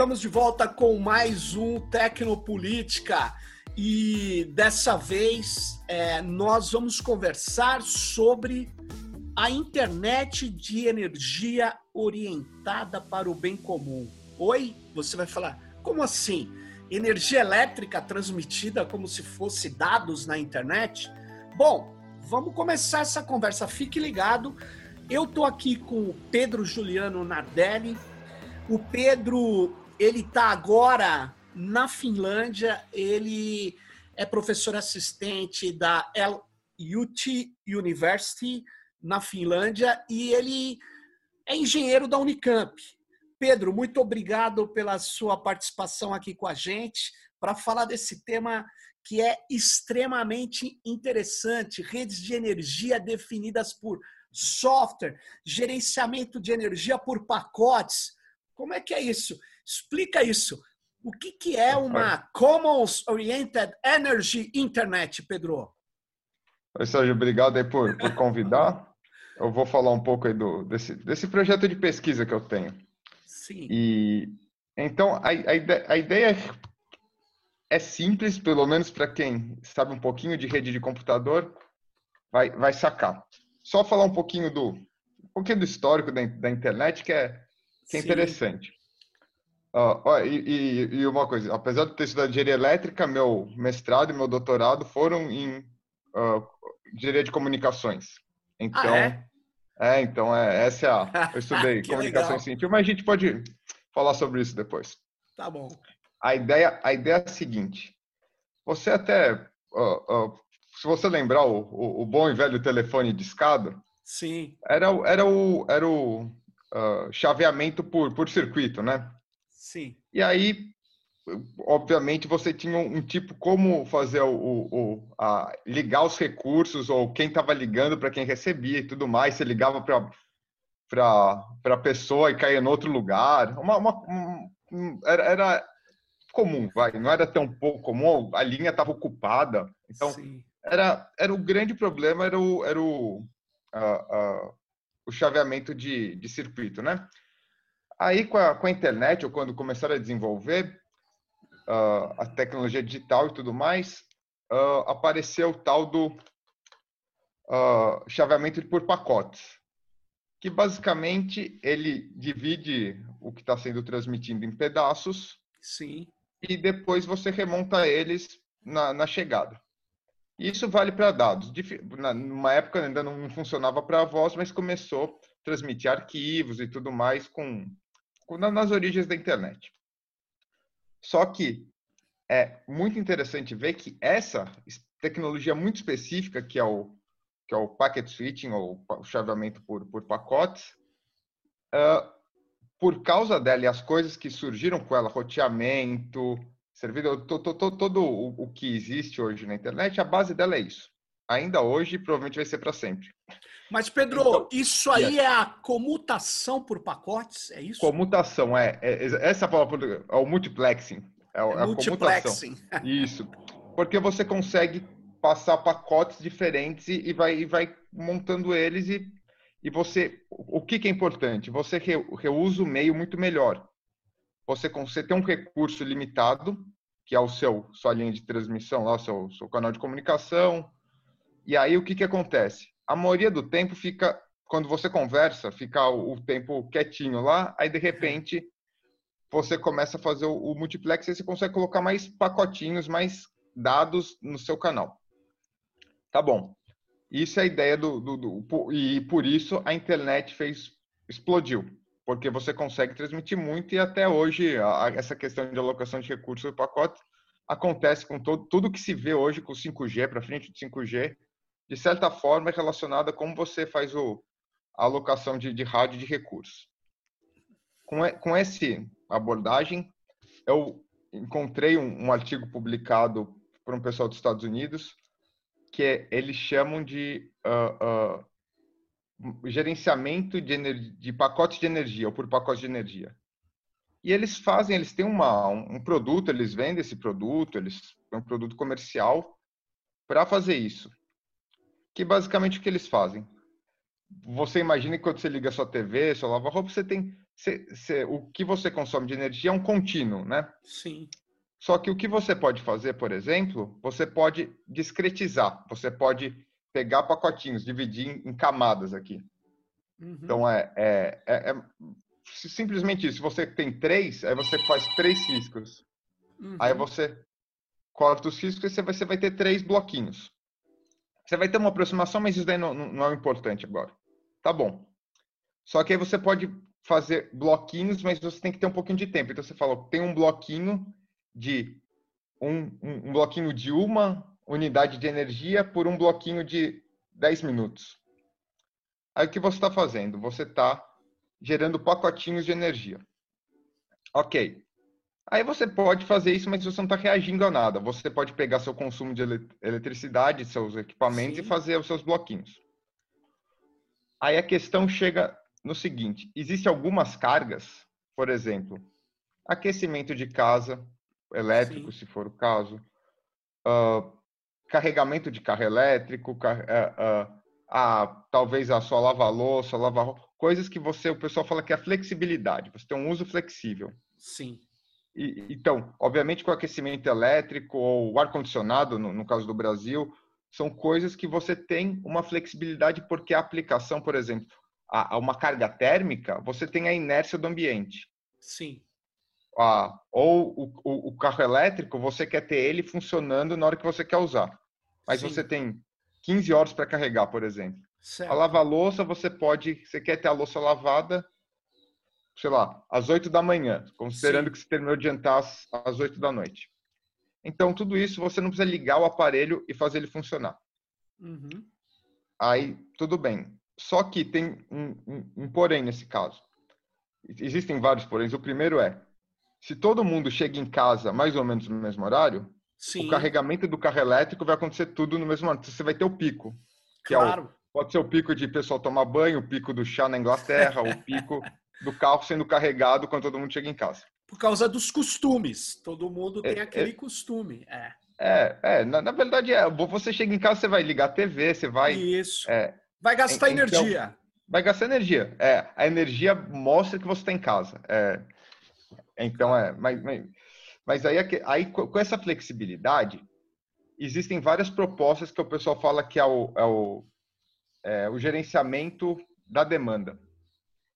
Estamos de volta com mais um Tecnopolítica e dessa vez é, nós vamos conversar sobre a internet de energia orientada para o bem comum. Oi? Você vai falar, como assim? Energia elétrica transmitida como se fosse dados na internet? Bom, vamos começar essa conversa. Fique ligado. Eu estou aqui com o Pedro Juliano Nardelli, o Pedro, ele está agora na Finlândia, ele é professor assistente da LUT University na Finlândia e ele é engenheiro da Unicamp. Pedro, muito obrigado pela sua participação aqui com a gente para falar desse tema que é extremamente interessante, redes de energia definidas por software, gerenciamento de energia por pacotes. Como é que é isso? Explica isso. O que, que é uma Commons Oriented Energy Internet, Pedro? Oi, Sérgio, obrigado aí por, por convidar. Eu vou falar um pouco aí do, desse, desse projeto de pesquisa que eu tenho. Sim. E então a, a, ideia, a ideia é simples, pelo menos para quem sabe um pouquinho de rede de computador, vai, vai sacar. Só falar um pouquinho do um pouquinho do histórico da, da internet que é que é interessante. Uh, e, e, uma coisa, apesar de ter estudado engenharia elétrica, meu mestrado e meu doutorado foram em uh, engenharia de comunicações. Então, ah, é? é? então é, essa é a. Eu estudei comunicações científicas, mas a gente pode falar sobre isso depois. Tá bom. A ideia, a ideia é a seguinte: você até, uh, se você lembrar o, o, o, bom e velho telefone de escada, sim, era, era o, era o chaveamento por, por circuito, né? Sim. E aí, obviamente, você tinha um, tipo como fazer o, o a, ligar os recursos ou quem estava ligando para quem recebia e tudo mais. Você ligava para para a pessoa e caía em outro lugar. Uma, uma um, era, era, comum, vai. Não era tão pouco comum. A linha estava ocupada. Então, Sim. era era o grande problema era o era o, uh, uh, o chaveamento de, de circuito, né? Aí, com a, com a internet, ou quando começaram a desenvolver uh, a tecnologia digital e tudo mais, uh, apareceu o tal do uh, chaveamento por pacotes, que basicamente ele divide o que está sendo transmitido em pedaços. Sim. E depois você remonta eles na, na chegada. Isso vale para dados. Numa época ainda não funcionava para voz, mas começou a transmitir arquivos e tudo mais com nas origens da internet. Só que é muito interessante ver que essa tecnologia muito específica, que é o, que é o packet switching, ou o chaveamento por, por pacotes, uh, por causa dela e as coisas que surgiram com ela, roteamento, servidor, todo, todo, o, o que existe hoje na internet, a base dela é isso. Ainda hoje, provavelmente vai ser para sempre. Mas, Pedro, então, isso aí é a comutação por pacotes, é isso? Comutação, é. é essa palavra é o multiplexing. É, é, é multiplexing. a Isso. Porque você consegue passar pacotes diferentes e, e, vai, e vai montando eles e, e você... O que, que é importante? Você re, reusa o meio muito melhor. Você, você tem um recurso limitado, que é o seu sua linha de transmissão, lá, o seu, seu canal de comunicação. E aí, o que, que acontece? a maioria do tempo fica, quando você conversa, fica o, tempo quietinho lá, aí de repente você começa a fazer o, o multiplex e você consegue colocar mais pacotinhos, mais dados no seu canal. Tá bom. Isso é a ideia do, do, do, e por isso a internet fez explodiu, porque você consegue transmitir muito e até hoje a, essa questão de alocação de recursos do pacote acontece com todo, tudo que se vê hoje com 5G para frente de 5G de certa forma, é relacionada a como você faz o, a alocação de, de rádio de recursos. Com, com essa abordagem, eu encontrei um, um artigo publicado por um pessoal dos Estados Unidos que é, eles chamam de uh, uh, gerenciamento de, de pacotes de energia, ou por pacotes de energia. E eles fazem, eles têm uma, um produto, eles vendem esse produto, eles é um produto comercial para fazer isso que basicamente o que eles fazem? Você imagina que quando você liga sua TV, sua lava-roupa, você tem cê, cê, o que você consome de energia é um contínuo, né? Sim. Só que o que você pode fazer, por exemplo, você pode discretizar. Você pode pegar pacotinhos, dividir em camadas aqui. Uhum. Então, é, é, é, é, simplesmente isso. Se você tem três, aí você faz três riscos. Uhum. Aí você corta os riscos e você vai ter três bloquinhos. Você vai ter uma aproximação, mas isso daí não, não é o importante agora. Tá bom. Só que aí você pode fazer bloquinhos, mas você tem que ter um pouquinho de tempo. Então você falou, tem um bloquinho de um, um, um bloquinho de uma unidade de energia por um bloquinho de 10 minutos. Aí o que você está fazendo? Você está gerando pacotinhos de energia. Ok. Aí você pode fazer isso, mas você não está reagindo a nada. Você pode pegar seu consumo de eletricidade, seus equipamentos Sim. e fazer os seus bloquinhos. Aí a questão chega no seguinte: existem algumas cargas, por exemplo, aquecimento de casa, elétrico, Sim. se for o caso, uh, carregamento de carro elétrico, car uh, uh, a, talvez a sua lava-louça, lava coisas que você, o pessoal fala que é flexibilidade, você tem um uso flexível. Sim. E, então, obviamente, com aquecimento elétrico ou ar-condicionado, no, no, caso do Brasil, são coisas que você tem uma flexibilidade porque a aplicação, por exemplo, a, uma carga térmica, você tem a inércia do ambiente. Sim. Ah, ou o, o, o, carro elétrico, você quer ter ele funcionando na hora que você quer usar. Mas Sim. você tem 15 horas para carregar, por exemplo. Certo. A lava-louça, você pode, você quer ter a louça lavada, sei lá, às 8 da manhã, considerando Sim. que você terminou de jantar às, às 8 da noite. Então, tudo isso você não precisa ligar o aparelho e fazer ele funcionar. Uhum. Aí, tudo bem. Só que tem um, um, um porém nesse caso. Existem vários poréns. O primeiro é, se todo mundo chega em casa mais ou menos no mesmo horário, Sim. o carregamento do carro elétrico vai acontecer tudo no mesmo horário. Você vai ter o pico. claro. É o, pode ser o pico de pessoal tomar banho, o pico do chá na Inglaterra, o pico do carro sendo carregado quando todo mundo chega em casa. Por causa dos costumes. Todo mundo tem é, aquele é, costume. É. É, é na, na, verdade, é, você chega em casa, você vai ligar a TV, você vai. Isso. É, vai gastar então, energia. Vai gastar energia. É, a energia mostra que você está em casa. É, então, é, mas, mas, mas aí, aí com essa flexibilidade, existem várias propostas que o pessoal fala que é o, é o, é o gerenciamento da demanda.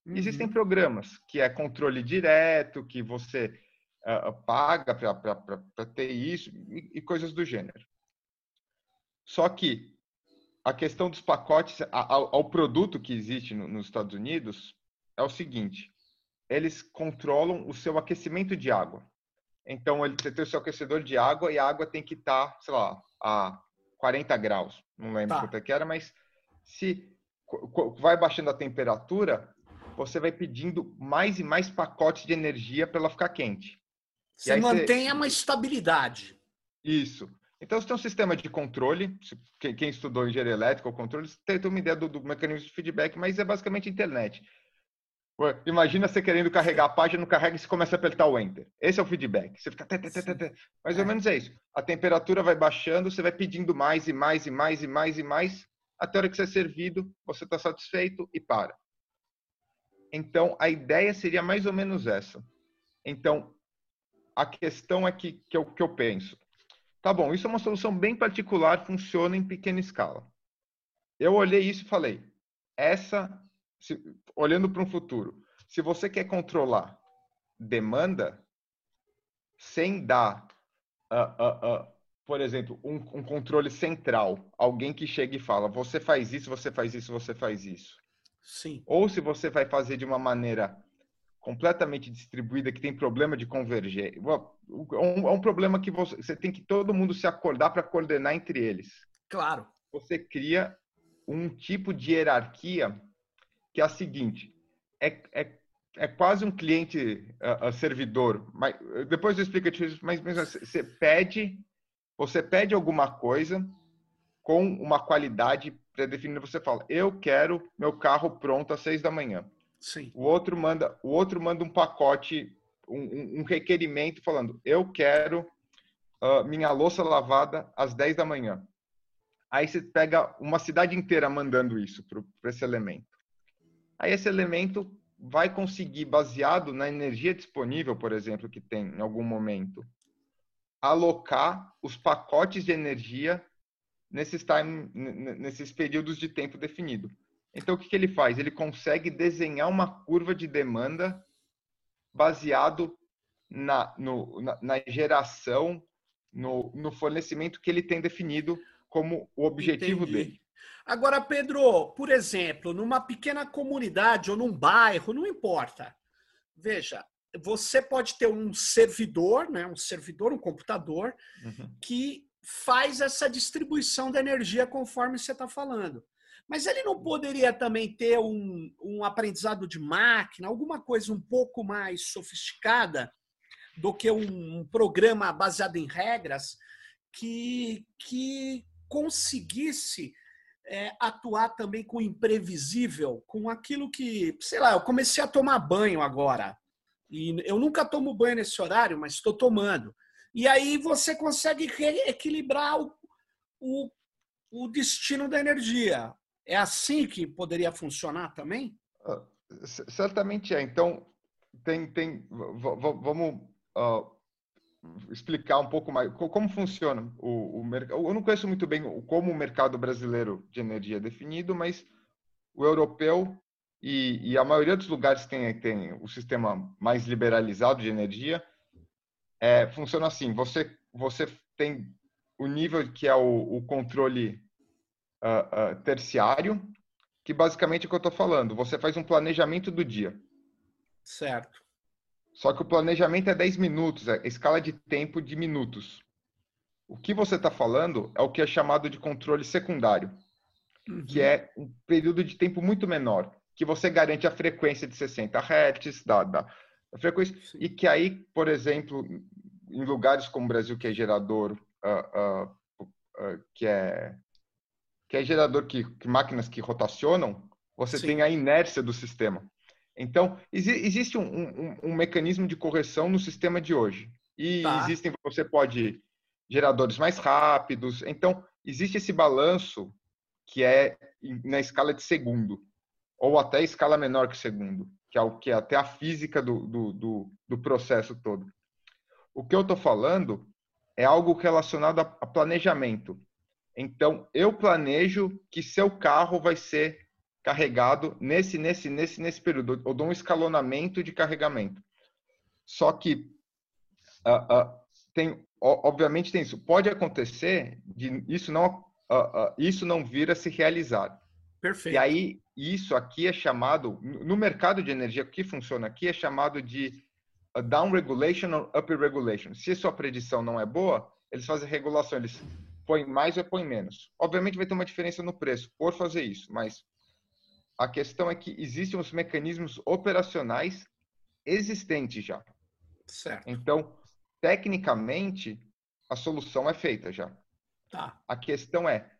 Uhum. Existem programas que é controle direto, que você uh, paga para ter isso e, e, coisas do gênero. Só que a questão dos pacotes ao, ao produto que existe no, nos Estados Unidos é o seguinte: eles controlam o seu aquecimento de água. Então, ele tem o seu aquecedor de água e a água tem que estar, tá, sei lá, a 40 graus. Não lembro tá. quanto é que era, mas se vai baixando a temperatura, você vai pedindo mais e mais pacotes de energia para ela ficar quente. Você mantém você... uma estabilidade. Isso. Então, você tem um sistema de controle. Quem estudou engenharia elétrica ou controle tem uma ideia do, do mecanismo de feedback, mas é basicamente internet. Imagina você querendo carregar a página, não carrega e você começa a apertar o Enter. Esse é o feedback. Você fica. Mais ou é. menos é isso. A temperatura vai baixando, você vai pedindo mais e mais e mais e mais e mais, até a hora que você é servido, você está satisfeito e para. Então, a ideia seria mais ou menos essa. Então, a questão é que, que, eu, que eu penso. Tá bom, isso é uma solução bem particular, funciona em pequena escala. Eu olhei isso e falei, essa se, olhando para um futuro, se você quer controlar demanda sem dar, uh, uh, uh, por exemplo, um, um, controle central, alguém que chega e fala, você faz isso, você faz isso, você faz isso. Sim. Ou se você vai fazer de uma maneira completamente distribuída, que tem problema de converger. É um, problema que você, você tem que todo mundo se acordar para coordenar entre eles. Claro. Você cria um tipo de hierarquia que é a seguinte: é, é, é quase um cliente uh, servidor. Mas, depois eu explico isso, mas, mas você pede, você pede alguma coisa com uma qualidade pré-definida. Você fala, eu quero meu carro pronto às seis da manhã. Sim. O outro manda, o outro manda um pacote, um, um requerimento falando, eu quero uh, minha louça lavada às 10 da manhã. Aí você pega uma cidade inteira mandando isso para esse elemento. Aí esse elemento vai conseguir, baseado na energia disponível, por exemplo, que tem em algum momento, alocar os pacotes de energia nesses, time, nesses períodos de tempo definido. Então, o que, que ele faz? Ele consegue desenhar uma curva de demanda baseado na, no, na, na geração, no, no, fornecimento que ele tem definido como o objetivo Entendi. dele. Agora, Pedro, por exemplo, numa pequena comunidade ou num bairro, não importa. Veja, você pode ter um servidor, né, um servidor, um computador, uhum. que faz essa distribuição da energia conforme você está falando. Mas ele não poderia também ter um, um aprendizado de máquina, alguma coisa um pouco mais sofisticada do que um, um programa baseado em regras que, que conseguisse é, atuar também com o imprevisível, com aquilo que, sei lá, eu comecei a tomar banho agora. E eu nunca tomo banho nesse horário, mas estou tomando. E aí você consegue equilibrar o, o, o destino da energia. É assim que poderia funcionar também? Uh, certamente é. Então, tem, tem, vamos uh, explicar um pouco mais como funciona o, o mercado. Eu não conheço muito bem como o mercado brasileiro de energia é definido, mas o europeu e, e a maioria dos lugares tem, tem o sistema mais liberalizado de energia é, funciona assim: você, você tem o nível que é o, o controle uh, uh, terciário, que basicamente é o que eu estou falando. Você faz um planejamento do dia. Certo. Só que o planejamento é 10 minutos, é escala de tempo de minutos. O que você está falando é o que é chamado de controle secundário, uhum. que é um período de tempo muito menor, que você garante a frequência de 60 Hz da, da, frequência, Sim. e que aí, por exemplo, em lugares como o Brasil, que é gerador, uh, uh, uh, que é que é gerador que, que máquinas que rotacionam, você Sim. tem a inércia do sistema. Então, existe um, um, um, mecanismo de correção no sistema de hoje. E tá. existem, você pode, geradores mais rápidos. Então, existe esse balanço que é na escala de segundo, ou até escala menor que segundo, que é, o, que é até a física do, do, do, do processo todo. O que eu estou falando é algo relacionado a planejamento. Então, eu planejo que seu carro vai ser carregado nesse, nesse, nesse, nesse período. Eu dou um escalonamento de carregamento. Só que uh, uh, tem, obviamente tem isso. Pode acontecer de isso não, uh, isso não vir a se realizar. Perfeito. E aí isso aqui é chamado no mercado de energia o que funciona aqui é chamado de down regulation ou up regulation. Se sua predição não é boa, eles fazem regulação, eles põem mais ou põem menos. Obviamente vai ter uma diferença no preço por fazer isso, mas a questão é que existem os mecanismos operacionais existentes já. Certo. Então, tecnicamente, a solução é feita já. Tá. A questão é,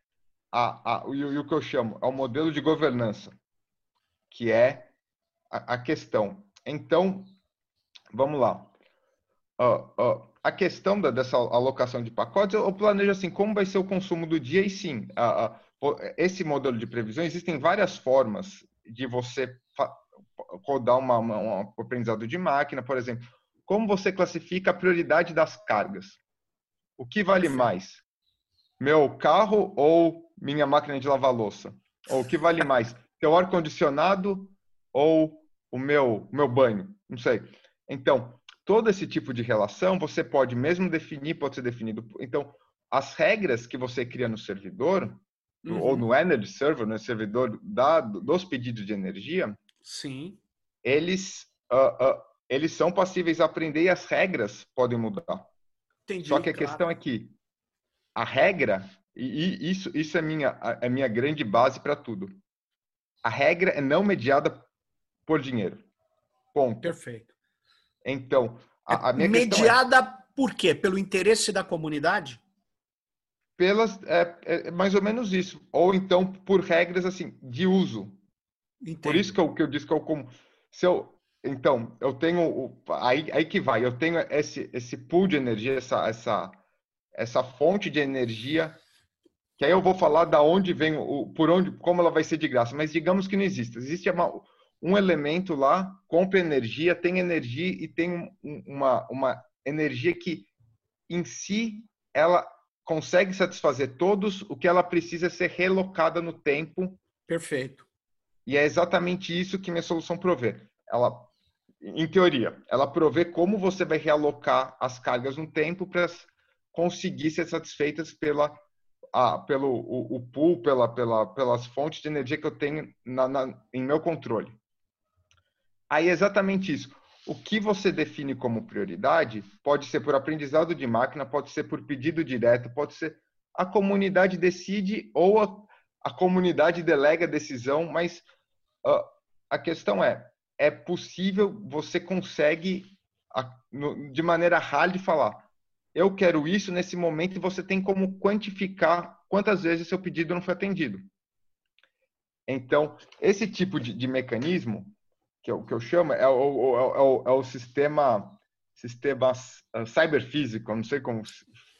a, a, e, o que eu chamo, é o modelo de governança, que é a, a questão. Então, vamos lá. A questão da, dessa alocação de pacotes, eu planejo assim, como vai ser o consumo do dia, e sim, esse modelo de previsão, existem várias formas de você rodar uma, uma, um aprendizado de máquina, por exemplo, como você classifica a prioridade das cargas? O que vale mais? Meu carro ou minha máquina de lavar louça? Ou o que vale mais? Seu ar-condicionado ou o meu, meu banho? Não sei. Então, todo esse tipo de relação você pode mesmo definir, pode ser definido. Então, as regras que você cria no servidor, uhum. ou no Energy Server, no servidor da, dos pedidos de energia, Sim. eles, uh, uh, eles são passíveis a aprender e as regras podem mudar. Entendi, Só que a claro. questão é que a regra, e isso, isso é minha, é minha grande base para tudo. A regra é não mediada por dinheiro. Ponto. Perfeito. Então, a, a minha é mediada é, por quê? Pelo interesse da comunidade? Pelas, é, é, mais ou menos isso. Ou então por regras assim de uso. Entendo. Por isso que eu, que eu disse que eu como se eu então eu tenho aí, aí que vai. Eu tenho esse esse pool de energia, essa essa essa fonte de energia que aí eu vou falar da onde vem o por onde como ela vai ser de graça. Mas digamos que não existe. Existe uma, um elemento lá compra energia, tem energia e tem uma, uma energia que em si ela consegue satisfazer todos, o que ela precisa é ser relocada no tempo. Perfeito. E é exatamente isso que minha solução provê. Ela, em teoria, ela provê como você vai realocar as cargas no tempo para conseguir ser satisfeitas pela a, pelo o, o pool, pela, pela, pelas fontes de energia que eu tenho na, na, em meu controle. Aí é exatamente isso. O que você define como prioridade pode ser por aprendizado de máquina, pode ser por pedido direto, pode ser a comunidade decide ou a, a comunidade delega a decisão, mas uh, a questão é, é possível, você consegue a, no, de maneira hard falar, eu quero isso nesse momento e você tem como quantificar quantas vezes seu pedido não foi atendido. Então, esse tipo de, de mecanismo que eu, que eu chamo, é o, é o, é o sistema, sistema uh, cyberfísico, não sei como,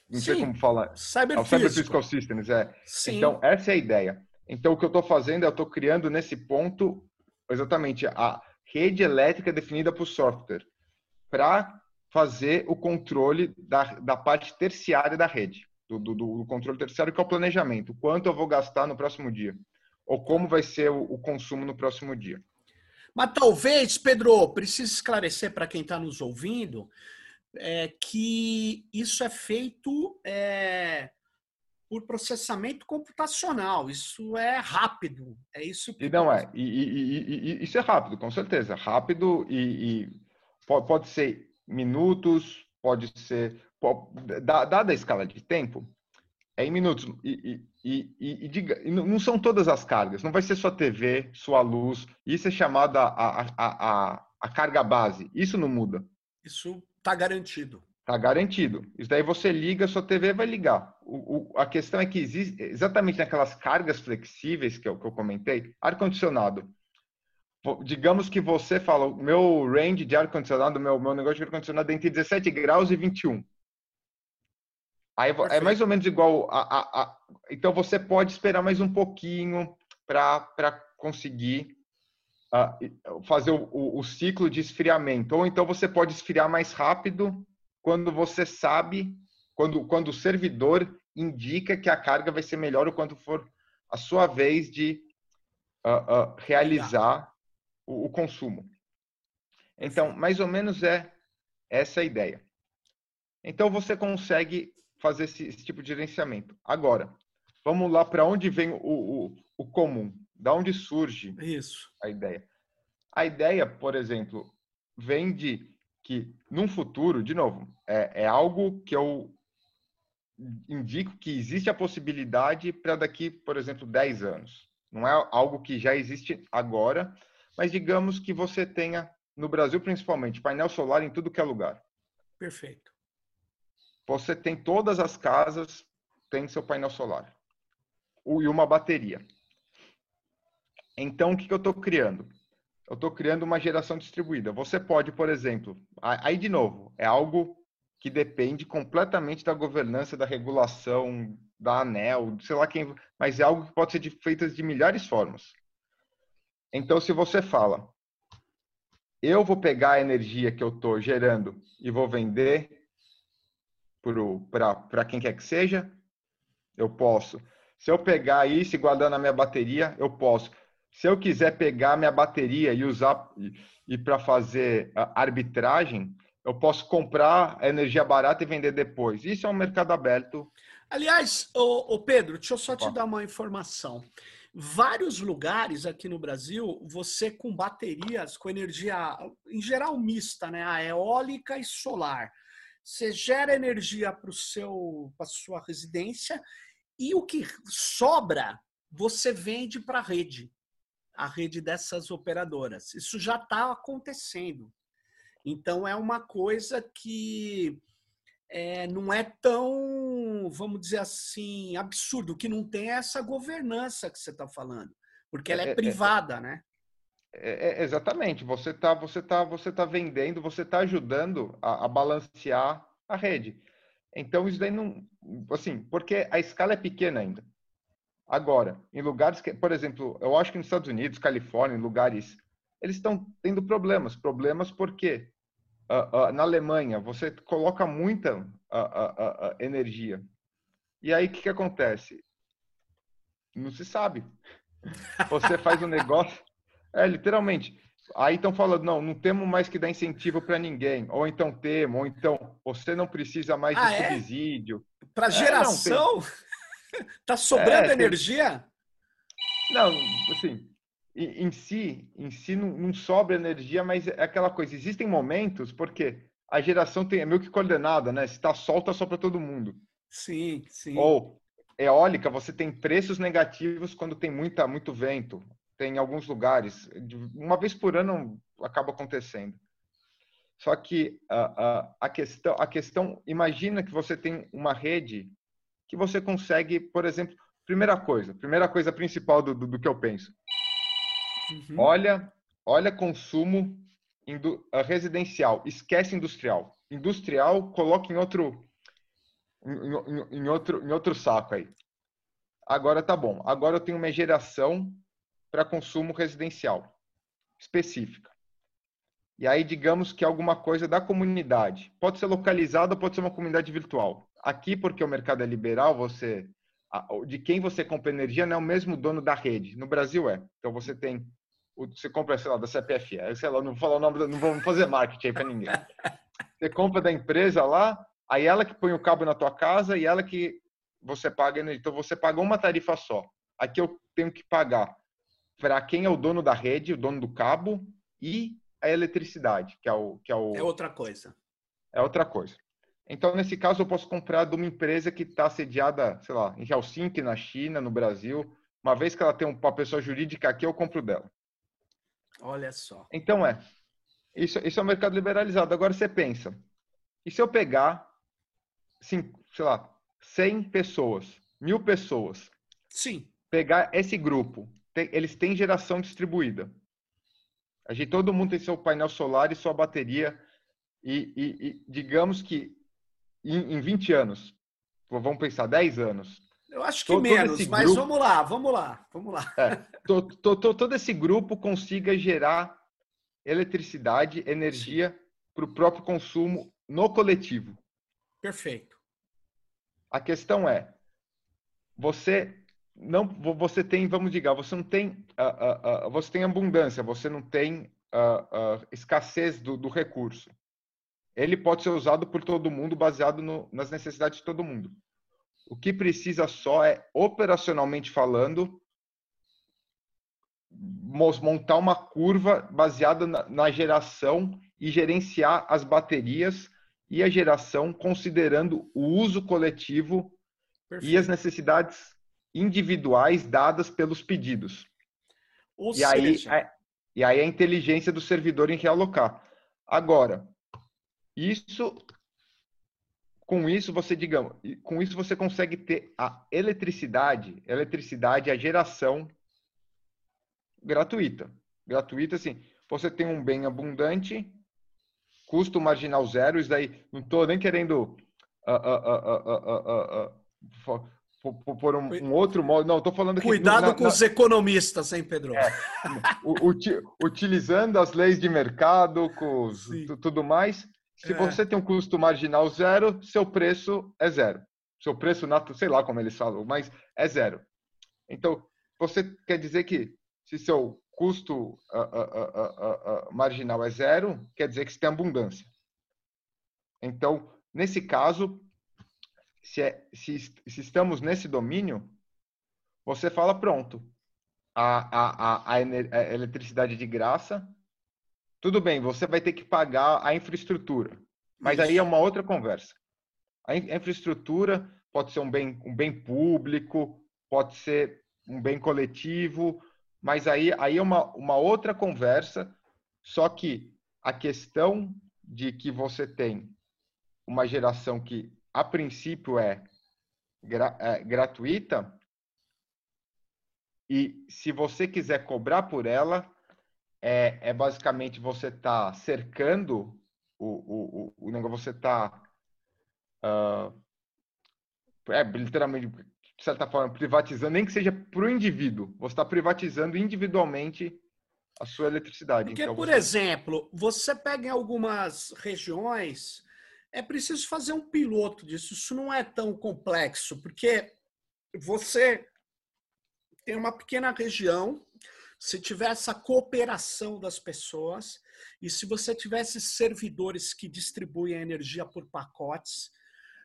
não Sim, sei como falar. Cyberfísico. É o Cyber Physical Systems, é. Sim. Então, essa é a ideia. Então, o que eu estou fazendo, eu estou criando nesse ponto, exatamente, a rede elétrica definida por software, para fazer o controle da, da parte terciária da rede, do, do, do, controle terciário, que é o planejamento. Quanto eu vou gastar no próximo dia? Ou como vai ser o, o consumo no próximo dia? Mas talvez, Pedro, precise esclarecer para quem está nos ouvindo é, que isso é feito é, por processamento computacional. Isso é rápido. É isso que. E não é. E, e, e, isso é rápido, com certeza. Rápido e, pode, pode ser minutos, pode ser. Pode, dada a escala de tempo, é em minutos. E, e, e, e, diga, e não são todas as cargas, não vai ser sua TV, sua luz. Isso é chamada a, a, a, a carga base. Isso não muda. Isso está garantido. Está garantido. Isso daí você liga, sua TV vai ligar. O, o, a questão é que existe exatamente naquelas cargas flexíveis que eu, que eu comentei, ar-condicionado. Digamos que você fala, o meu range de ar-condicionado, meu, meu negócio de ar-condicionado é entre 17 graus e 21. Aí é mais ou menos igual a, a, a, Então você pode esperar mais um pouquinho para conseguir uh, fazer o, o, o, ciclo de esfriamento. Ou então você pode esfriar mais rápido quando você sabe, quando, quando o servidor indica que a carga vai ser melhor ou quando for a sua vez de uh, uh, realizar o, o consumo. Então, mais ou menos é essa a ideia. Então você consegue fazer esse, esse tipo de gerenciamento. Agora, vamos lá para onde vem o, o, o, comum, da onde surge Isso. a ideia. A ideia, por exemplo, vem de que num futuro, de novo, é, é algo que eu indico que existe a possibilidade para daqui, por exemplo, 10 anos. Não é algo que já existe agora, mas digamos que você tenha, no Brasil principalmente, painel solar em tudo que é lugar. Perfeito você tem todas as casas tem seu painel solar e uma bateria. Então, o que, eu estou criando? Eu estou criando uma geração distribuída. Você pode, por exemplo, aí de novo, é algo que depende completamente da governança, da regulação, da ANEL, sei lá quem, mas é algo que pode ser feito de milhares de formas. Então, se você fala, eu vou pegar a energia que eu estou gerando e vou vender para quem quer que seja, eu posso. Se eu pegar isso e guardar na minha bateria, eu posso. Se eu quiser pegar minha bateria e usar e, para fazer arbitragem, eu posso comprar energia barata e vender depois. Isso é um mercado aberto. Aliás, o Pedro, deixa eu só te dar uma informação. Vários lugares aqui no Brasil, você com baterias, com energia, em geral mista, né? A eólica e solar você gera energia para seu para sua residência e o que sobra você vende para a rede, a rede dessas operadoras. Isso já está acontecendo. Então é uma coisa que é, não é tão, vamos dizer assim, absurdo, que não tem essa governança que você está falando, porque ela é, é, é, é privada, né? É, é, exatamente. Você está você tá, você tá vendendo, você está ajudando a, a, balancear a rede. Então, isso daí não. Assim, porque a escala é pequena ainda. Agora, em lugares que, por exemplo, eu acho que nos Estados Unidos, Califórnia, em lugares eles estão tendo problemas. Problemas porque uh, uh, na Alemanha você coloca muita uh, energia. E aí o que, que acontece? Não se sabe. Você faz um negócio. É, literalmente. Aí estão falando, não, não temos mais que dar incentivo para ninguém. Ou então temos, ou então você não precisa mais ah, de é? subsídio. Para geração? É, não, tá sobrando é, energia? Não, assim, em si, em si não, não, sobra energia, mas é aquela coisa. Existem momentos porque a geração tem, é meio que coordenada, né? Se está solta só para todo mundo. Sim, sim. Ou eólica, você tem preços negativos quando tem muita, muito vento. Tem alguns lugares, uma vez por ano acaba acontecendo. Só que a, a, a, questão, a questão, imagina que você tem uma rede que você consegue, por exemplo, primeira coisa, primeira coisa principal do, do, do que eu penso. Uhum. Olha, olha consumo ah, residencial, esquece industrial. Industrial, coloca em outro, em, em, outro, em outro saco aí. Agora tá bom. Agora eu tenho uma geração para consumo residencial específica. E aí, digamos que alguma coisa da comunidade. Pode ser localizada, pode ser uma comunidade virtual. Aqui, porque o mercado é liberal, você de quem você compra energia não é o mesmo dono da rede. No Brasil é. Então você tem, você compra, sei lá, da CPFE, sei lá, não vou falar o nome, não vamos fazer marketing aí para ninguém. Você compra da empresa lá, aí ela que põe o cabo na tua casa e ela que você paga energia. Então você paga uma tarifa só. Aqui eu tenho que pagar para quem é o dono da rede, o dono do cabo e a eletricidade, que é o que é o É outra coisa. É outra coisa. Então, nesse caso, eu posso comprar de uma empresa que está sediada, sei lá, em Helsinki, na China, no Brasil. Uma vez que ela tem uma pessoa jurídica aqui, eu compro dela. Olha só. Então, é. Isso, isso é um mercado liberalizado. Agora, você pensa, e se eu pegar, sei lá, 100 pessoas, mil pessoas? Sim. Pegar esse grupo, tem, eles têm geração distribuída. A gente, todo mundo tem seu painel solar e sua bateria. E, e, e digamos que em, em 20 anos, vamos pensar 10 anos. Eu acho que todo, menos, todo mas grupo, vamos lá, vamos lá, vamos lá. É, to, to, to, todo esse grupo consiga gerar eletricidade, energia para o próprio consumo no coletivo. Perfeito. A questão é, você não, você tem, vamos dizer, você não tem, uh, uh, uh, você tem abundância, você não tem escassez do, do recurso ele pode ser usado por todo mundo, baseado no, nas necessidades de todo mundo. O que precisa só é, operacionalmente falando, montar uma curva baseada na, na geração e gerenciar as baterias e a geração considerando o uso coletivo Perfeito. e as necessidades individuais dadas pelos pedidos. Ou e, seja... aí, é, e aí a inteligência do servidor em realocar. Agora, isso com isso você digamos, com isso você consegue ter a eletricidade, eletricidade, a geração gratuita. Gratuita assim, você tem um bem abundante, custo marginal zero, isso daí não estou nem querendo uh, uh, uh, por um, um, outro modo. Não, estou falando que. Cuidado na, com na... os economistas, hein, Pedro? É, utilizando as leis de mercado, com os, tudo mais, se é. você tem um custo marginal zero, seu preço é zero. Seu preço, sei lá como eles falam, mas é zero. Então, você quer dizer que se seu custo uh, uh, uh, marginal é zero, quer dizer que você tem abundância. Então, nesse caso, se, é, se, se estamos nesse domínio, você fala pronto. A, a, a, a, eletricidade de graça, tudo bem, você vai ter que pagar a infraestrutura, mas Isso. aí é uma outra conversa. A infraestrutura pode ser um bem, um bem público, pode ser um bem coletivo, mas aí, aí é uma, uma outra conversa. Só que a questão de que você tem uma geração que, a princípio, é, gra, é gratuita, e se você quiser cobrar por ela, é, é basicamente você tá cercando o, o, o, negócio, você tá uh, é, literalmente, de certa forma, privatizando, nem que seja para o indivíduo. Você está privatizando individualmente a sua eletricidade. Porque, então, por você... exemplo, você pega em algumas regiões, é preciso fazer um piloto disso. Isso não é tão complexo, porque você tem uma pequena região, se tiver essa cooperação das pessoas e se você tivesse servidores que distribuem a energia por pacotes,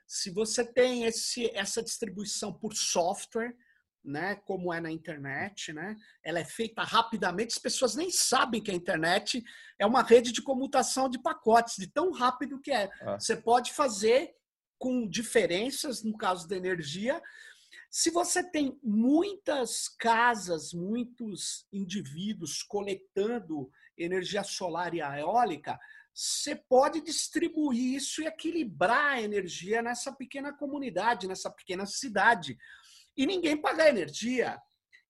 se você tem esse, essa distribuição por software, né, como é na internet, né? Ela é feita rapidamente, as pessoas nem sabem que a internet é uma rede de comutação de pacotes, de tão rápido que é. Ah. Você pode fazer com diferenças no caso da energia. Se você tem muitas casas, muitos indivíduos coletando energia solar e eólica, você pode distribuir isso e equilibrar a energia nessa pequena comunidade, nessa pequena cidade e ninguém pagar energia.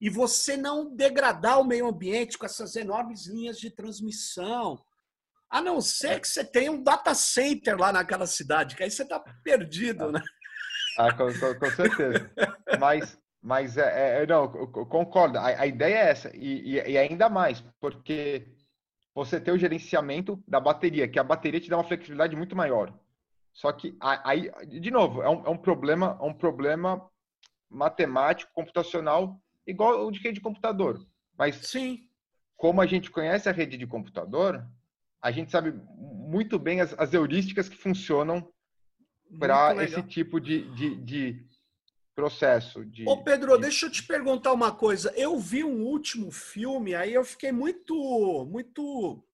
E você não degradar o meio ambiente com essas enormes linhas de transmissão. A não ser que você tenha um data center lá naquela cidade, que aí você está perdido, né? Ah, com, com, com certeza. mas, mas é, é, não, concordo. A, a, ideia é essa. E, e, e, ainda mais, porque você tem o gerenciamento da bateria, que a bateria te dá uma flexibilidade muito maior. Só que aí, de novo, é um, é um problema, é um problema matemático, computacional, igual o de rede de computador. Mas Sim. como a gente conhece a rede de computador, a gente sabe muito bem as, as heurísticas que funcionam para esse tipo de, de, de processo. De, Ô Pedro, de... deixa eu te perguntar uma coisa. Eu vi um último filme, aí eu fiquei muito, muito,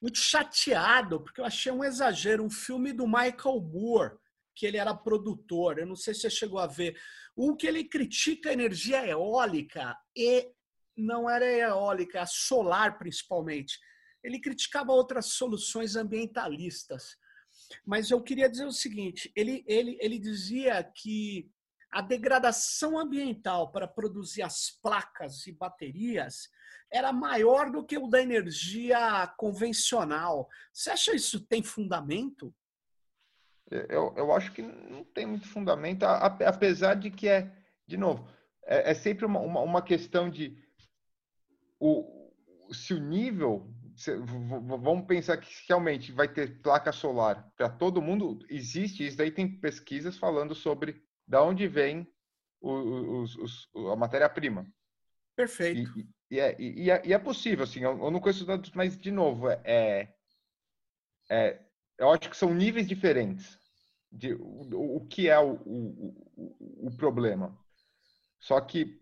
muito chateado, porque eu achei um exagero. Um filme do Michael Moore, que ele era produtor. Eu não sei se você chegou a ver. Um que ele critica a energia eólica e não era eólica, a solar principalmente. Ele criticava outras soluções ambientalistas. Mas eu queria dizer o seguinte: ele, ele, ele dizia que a degradação ambiental para produzir as placas e baterias era maior do que o da energia convencional. Você acha isso tem fundamento? Eu, eu acho que não tem muito fundamento, apesar de que é, de novo, é, é sempre uma, uma, uma, questão de o, se o nível, se, vamos pensar que realmente vai ter placa solar para todo mundo, existe, isso daí tem pesquisas falando sobre da onde vem os, os, a matéria-prima. Perfeito. E, e, é, e, é, e, é, possível, assim, eu, eu não conheço dados, mas, de novo, é, é, eu acho que são níveis diferentes de o, o que é o, o, o, problema. Só que,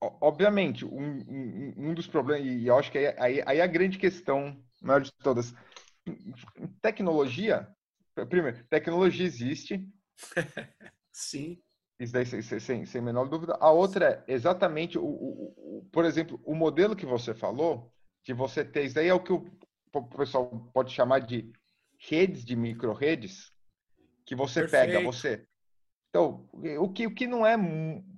obviamente, um, um, um dos problemas, e eu acho que aí, aí, aí é a grande questão, maior de todas, tecnologia, primeiro, tecnologia existe. Sim. Isso daí sem, sem, sem menor dúvida. A outra é exatamente, o, o, o, por exemplo, o modelo que você falou, de você ter, isso daí é o que o, o pessoal pode chamar de redes de micro-redes, que você Perfeito. pega, você. Então, o que, o que não é,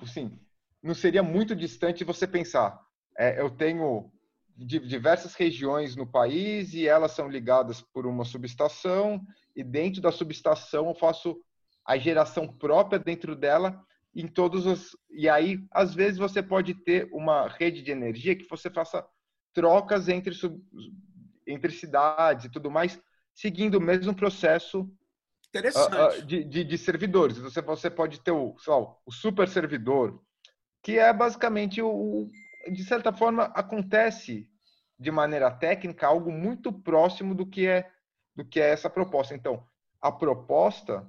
assim, não seria muito distante você pensar. É, eu tenho diversas regiões no país e elas são ligadas por uma subestação e dentro da subestação eu faço a geração própria dentro dela em todos os e aí às vezes você pode ter uma rede de energia que você faça trocas entre entre cidades e tudo mais seguindo o mesmo processo. Uh, de, de, de, servidores. Você, você pode ter o, lá, o super servidor, que é basicamente o, de certa forma, acontece de maneira técnica algo muito próximo do que é do que é essa proposta. Então, a proposta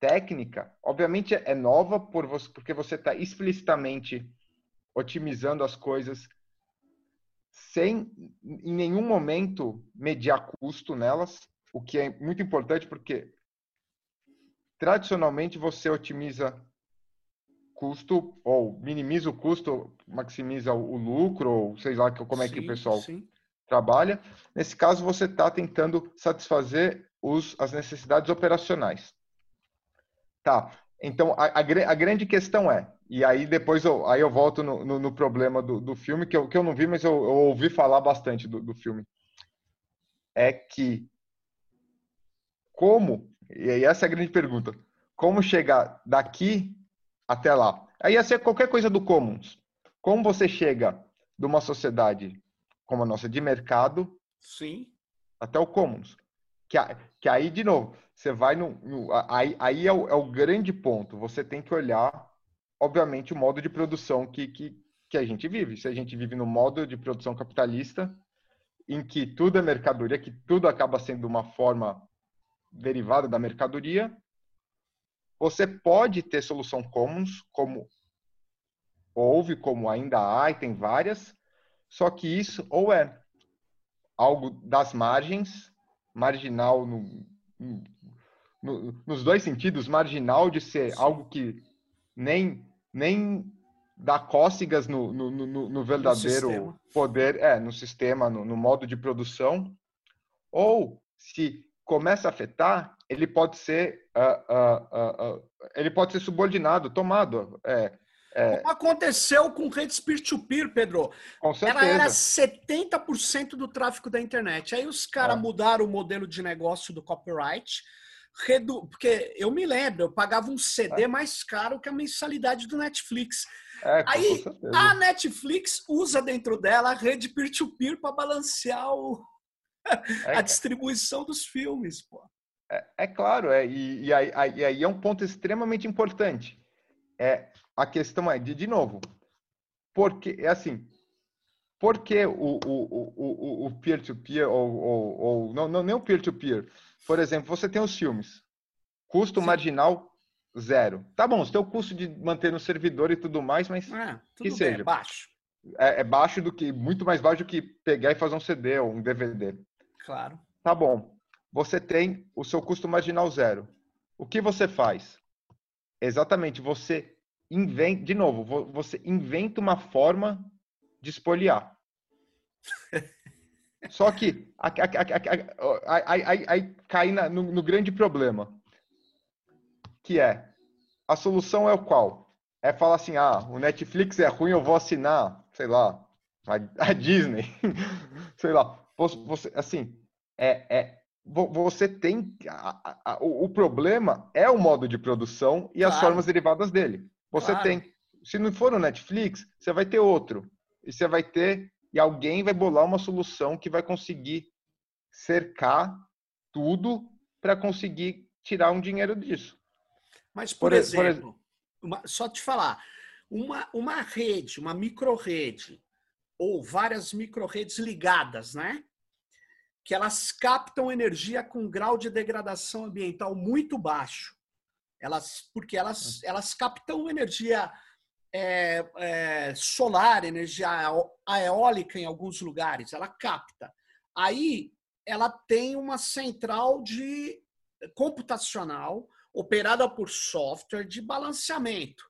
técnica, obviamente, é nova por você, porque você está explicitamente otimizando as coisas sem em nenhum momento mediar custo nelas, o que é muito importante porque tradicionalmente você otimiza custo ou minimiza o custo, maximiza o lucro, ou sei lá como é sim, que o pessoal sim. trabalha. Nesse caso, você está tentando satisfazer os, as necessidades operacionais. Tá. Então, a, a, a, grande questão é, e aí depois eu, aí eu volto no, no, no problema do, do filme, que eu, que eu não vi, mas eu, eu ouvi falar bastante do, do filme, é que como e aí essa é a grande pergunta. Como chegar daqui até lá? Aí ia ser qualquer coisa do commons. Como você chega de uma sociedade como a nossa de mercado, sim, até o commons. Que, que aí, de novo, você vai no. no aí aí é o, é o, grande ponto. Você tem que olhar, obviamente, o modo de produção que, que, que a gente vive. Se a gente vive no modo de produção capitalista, em que tudo é mercadoria, que tudo acaba sendo uma forma derivada da mercadoria, você pode ter solução commons, como houve, como ainda há, e tem várias, só que isso ou é algo das margens, marginal no, no, nos dois sentidos, marginal de ser algo que nem, nem dá cócegas no, no, no, no verdadeiro poder, é, no sistema, no, no, modo de produção, ou se começa a afetar, ele pode ser, uh, uh, uh, ele pode ser subordinado, tomado, é, é. Como aconteceu com redes peer-to-peer, Pedro? Com certeza. Ela era 70% do tráfego da internet. Aí os caras é. mudaram o modelo de negócio do copyright. Redu... Porque eu me lembro, eu pagava um CD é. mais caro que a mensalidade do Netflix. É, Aí a Netflix usa dentro dela a rede peer-to-peer para balancear o... a distribuição dos filmes. Pô. É, é claro, é, e, e, aí, aí é um ponto extremamente importante. É, a questão é, de, de novo, porque, é assim, por que o, o, o, peer-to-peer, ou, ou, ou, não, não, nem o peer-to-peer, por exemplo, você tem os filmes, custo Sim. marginal zero. Tá bom, você tem o custo de manter no servidor e tudo mais, mas é, que seja. Bem, é baixo. É, é, baixo do que, muito mais baixo do que pegar e fazer um CD ou um DVD. Claro. Tá bom. Você tem o seu custo marginal zero. O que você faz? Exatamente, você inventa, de novo, você inventa uma forma de espoliar. Só que aí cai no, no, grande problema, que é a solução é o qual? É falar assim, ah, o Netflix é ruim, eu vou assinar, sei lá, a, a Disney, sei lá. Você, assim, é, é, você tem a, a, o problema é o modo de produção e claro. as formas derivadas dele. Você claro. tem. Se não for no Netflix, você vai ter outro. E você vai ter. E alguém vai bolar uma solução que vai conseguir cercar tudo para conseguir tirar um dinheiro disso. Mas, por, por exemplo, por... Uma, só te falar, uma, uma rede, uma micro-rede, ou várias micro-redes ligadas, né? Que elas captam energia com grau de degradação ambiental muito baixo. Elas, porque elas, elas captam energia é, é, solar, energia eólica em alguns lugares, ela capta. Aí ela tem uma central de computacional operada por software de balanceamento.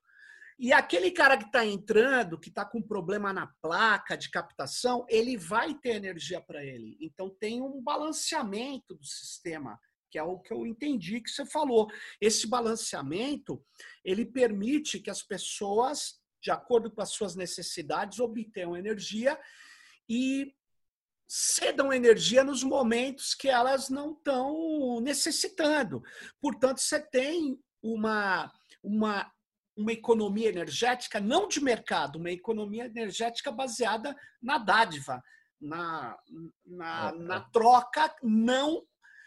E aquele cara que está entrando, que está com problema na placa de captação, ele vai ter energia para ele. Então tem um balanceamento do sistema que é o que eu entendi que você falou. Esse balanceamento, ele permite que as pessoas, de acordo com as suas necessidades, obtenham energia e cedam energia nos momentos que elas não estão necessitando. Portanto, você tem uma, uma, uma economia energética não de mercado, uma economia energética baseada na dádiva, na, na, na é. troca não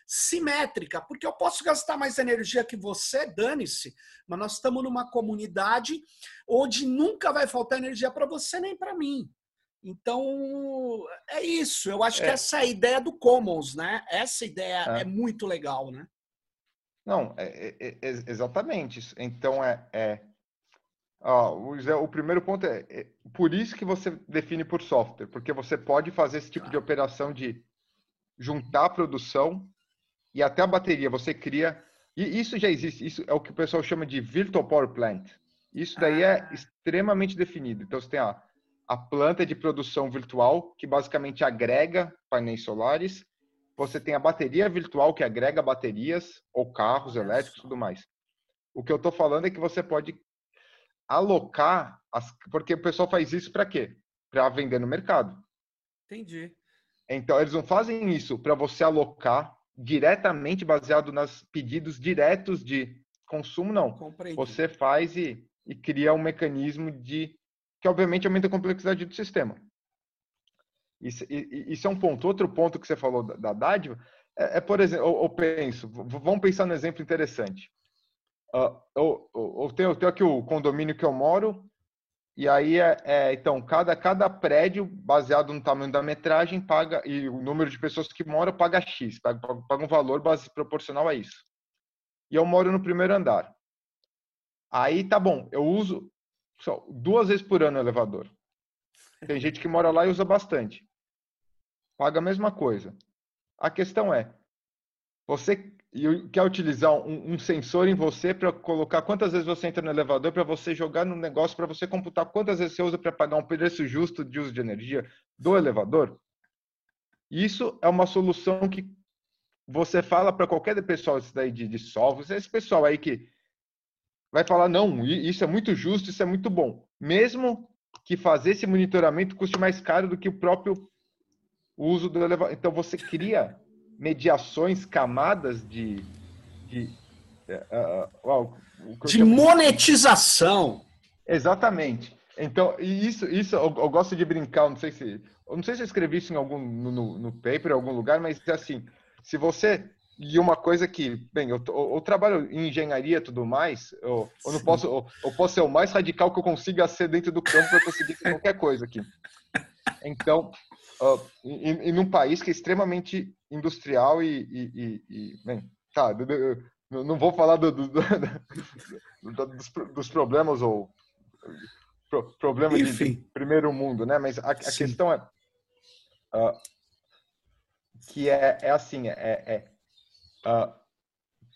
simétrica, porque eu posso gastar mais energia que você, dane-se, mas nós estamos numa comunidade onde nunca vai faltar energia para você nem para mim. Então, é isso. Eu acho é. que essa é a ideia do Commons, né? Essa ideia é, é muito legal, né? Não, é, é, é exatamente. Então, é, o, primeiro ponto é, é, por isso que você define por software, porque você pode fazer esse tipo de operação de juntar a produção e até a bateria você cria. E isso já existe, isso é o que o pessoal chama de virtual power plant. Isso daí é ah. é extremamente definido. Então você tem a, a planta de produção virtual, que basicamente agrega painéis solares. Você tem a bateria virtual, que agrega baterias ou carros elétricos e tudo mais. O que eu estou falando é que você pode alocar, as, porque o pessoal faz isso para quê? Para vender no mercado. Entendi. Então, eles não fazem isso para você alocar diretamente baseado nos pedidos diretos de consumo, não. Compreendi. Você faz e, e cria um mecanismo de que obviamente aumenta a complexidade do sistema. Isso, isso é um ponto. Outro ponto que você falou da, da dádiva é, é, por exemplo, eu, eu, penso, vamos pensar num exemplo interessante. Uh, eu, eu, tenho, eu tenho aqui o condomínio que eu moro, e aí é, é, então cada cada prédio baseado no tamanho da metragem paga e o número de pessoas que moram paga x, paga, paga um valor base proporcional a isso. E eu moro no primeiro andar. Aí tá bom, eu uso só duas vezes por ano o elevador. Tem gente que mora lá e usa bastante. Paga a mesma coisa. A questão é, você quer utilizar um, um sensor em você para colocar quantas vezes você entra no elevador para você jogar no negócio, para você computar quantas vezes você usa para pagar um preço justo de uso de energia do elevador? Isso é uma solução que você fala para qualquer pessoal isso daí de, de software, esse pessoal aí que vai falar, não, isso é muito justo, isso é muito bom. Mesmo que fazer esse monitoramento custe mais caro do que o próprio uso do elevador. Então, você cria mediações, camadas de... De, uh, uh, de monetização. Exatamente. Então, isso, isso eu, eu, gosto de brincar, não sei se... Eu não sei se eu escrevi isso em algum, no, no paper, em algum lugar, mas assim, se você e uma coisa que, bem, eu, eu, eu trabalho em engenharia e tudo mais, eu, eu não posso, eu, eu, posso ser o mais radical que eu consiga ser dentro do campo para conseguir qualquer coisa aqui. Então, uh, em, em, um país que é extremamente industrial e, e, e bem, tá, não vou falar do, do, do, dos, dos, problemas ou pro, problemas de, de, primeiro mundo, né? Mas a, a questão é uh, que é, é assim, é, é uh,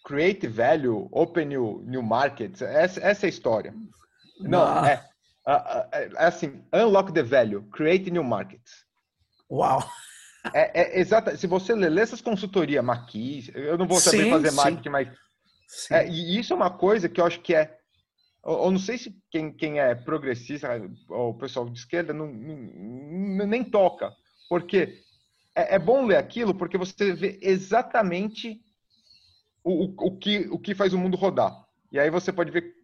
create value, open new, new markets. Essa, essa é a história. Não, ah. é, uh, é, assim, unlock the value, create new markets. Uau! É, é exata. Se você ler essas consultorias, Maquis, eu não vou saber sim, fazer marketing, sim. mas é, e isso é uma coisa que eu acho que é. Eu, eu não sei se quem, quem é progressista ou o pessoal de esquerda não, não nem toca, porque é, é, bom ler aquilo porque você vê exatamente o, o, que, o que faz o mundo rodar. E aí você pode ver.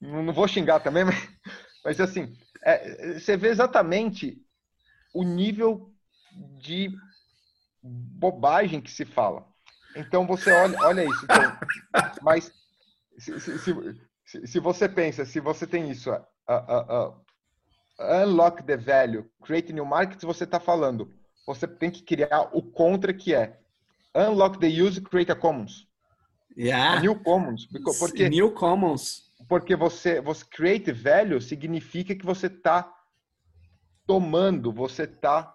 não vou xingar também, mas, mas assim, é, você vê exatamente o nível de bobagem que se fala. Então você olha, olha isso. Então, mas se, se, se, se, você pensa, se você tem isso, uh, uh, uh, unlock the value, create new markets, você está falando. Você tem que criar o contra que é unlock the use, create a commons. Yeah. New commons. Porque, New commons. Porque você, você create value significa que você está tomando, você está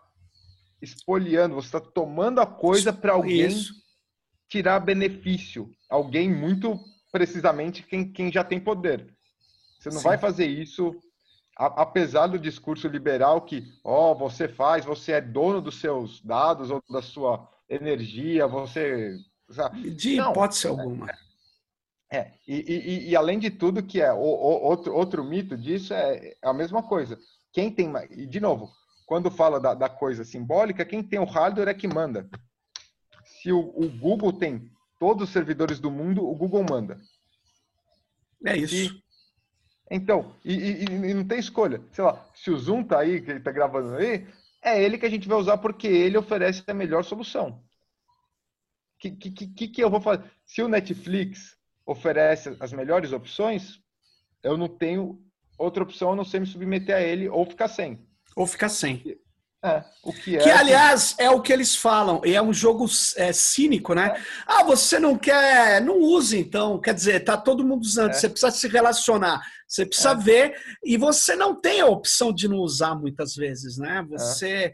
espoliando, você está tomando a coisa para alguém Isso. tirar benefício. Alguém muito precisamente quem, quem já tem poder. Você não Sim. vai fazer isso apesar do discurso liberal que, ó, oh, você faz, você é dono dos seus dados ou da sua energia, você. De Não, hipótese alguma. É, é. E, e, e, além de tudo, que é o, o, outro, outro mito disso é, é a mesma coisa. Quem tem. E, de novo, quando fala da, da coisa simbólica, quem tem o hardware é que manda. Se o, o Google tem todos os servidores do mundo, o Google manda. É isso. E, então, e, e, e, não tem escolha. Sei lá, se o Zoom tá aí, que ele tá gravando aí, é ele que a gente vai usar porque ele oferece a melhor solução. O que, que, que, que eu vou fazer? Se o Netflix oferece as melhores opções, eu não tenho outra opção a não ser me submeter a ele ou ficar sem. Ou ficar sem. É, o que, é, que aliás é o que eles falam, e é um jogo é, cínico, né? É. Ah, você não quer, não use então. Quer dizer, tá todo mundo usando, é. você precisa se relacionar, você precisa é. ver, e você não tem a opção de não usar muitas vezes, né? Você,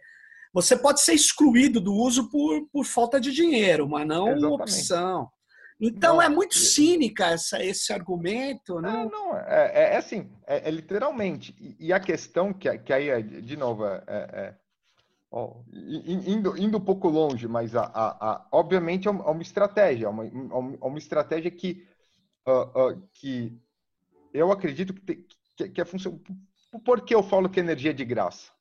você pode ser excluído do uso por, por falta de dinheiro, mas não Exatamente. opção. Então não, é muito cínica essa, esse argumento, né? Não, não, é, é assim, é, literalmente. E, e, a questão que, que aí, de novo, é Oh, indo, indo um pouco longe, mas a, a, a obviamente é uma, é estratégia, é uma, é uma estratégia que, uh, uh, que eu acredito que, te, que, que é função. Por que eu falo que energia é de graça?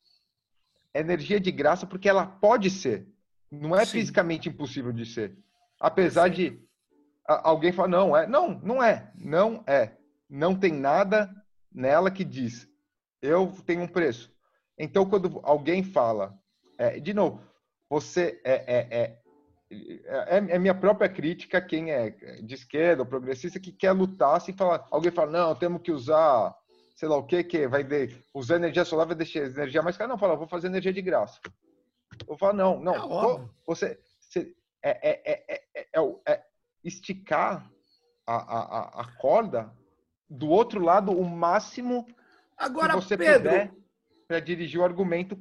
Energia de graça porque ela pode ser, não é Sim. fisicamente impossível de ser. Apesar de alguém falar, não, é. Não, não é. Não é. Não tem nada nela que diz, eu tenho um preço. Então, quando alguém fala, é, de novo, você é, é, é, é, é, minha própria crítica quem é de esquerda ou progressista que quer lutar se falar, alguém fala, não, temos que usar, sei lá o que, que vai de, usar energia solar vai deixar energia mais cara. Não, fala, vou fazer energia de graça. Eu falo, não, não, é você, você é, é, é, é, é, esticar a, a, a corda do outro lado o máximo Agora, que você Pedro... puder para dirigir o argumento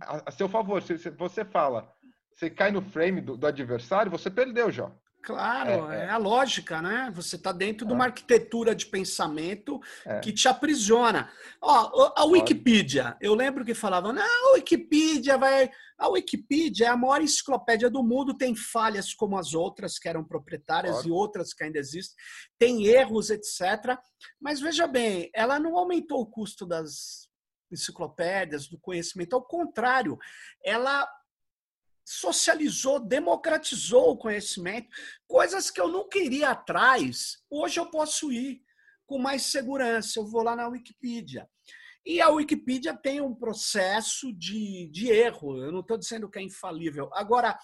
a, a, seu favor. Se, se, você fala, você cai no frame do, do adversário, você perdeu já. Claro, é, é, é, a lógica, né? Você está dentro é. de uma arquitetura de pensamento é. que te aprisiona. Ó, a Wikipedia, eu lembro que falavam, não, a Wikipedia vai. A Wikipedia é a maior enciclopédia do mundo, tem falhas como as outras que eram proprietárias e outras que ainda existem, tem erros, etc. Mas veja bem, ela não aumentou o custo das enciclopédias, do conhecimento, ao contrário, ela socializou, democratizou o conhecimento, coisas que eu não queria atrás, hoje eu posso ir com mais segurança. Eu vou lá na Wikipedia. E a Wikipedia tem um processo de, de erro, eu não estou dizendo que é infalível. Agora,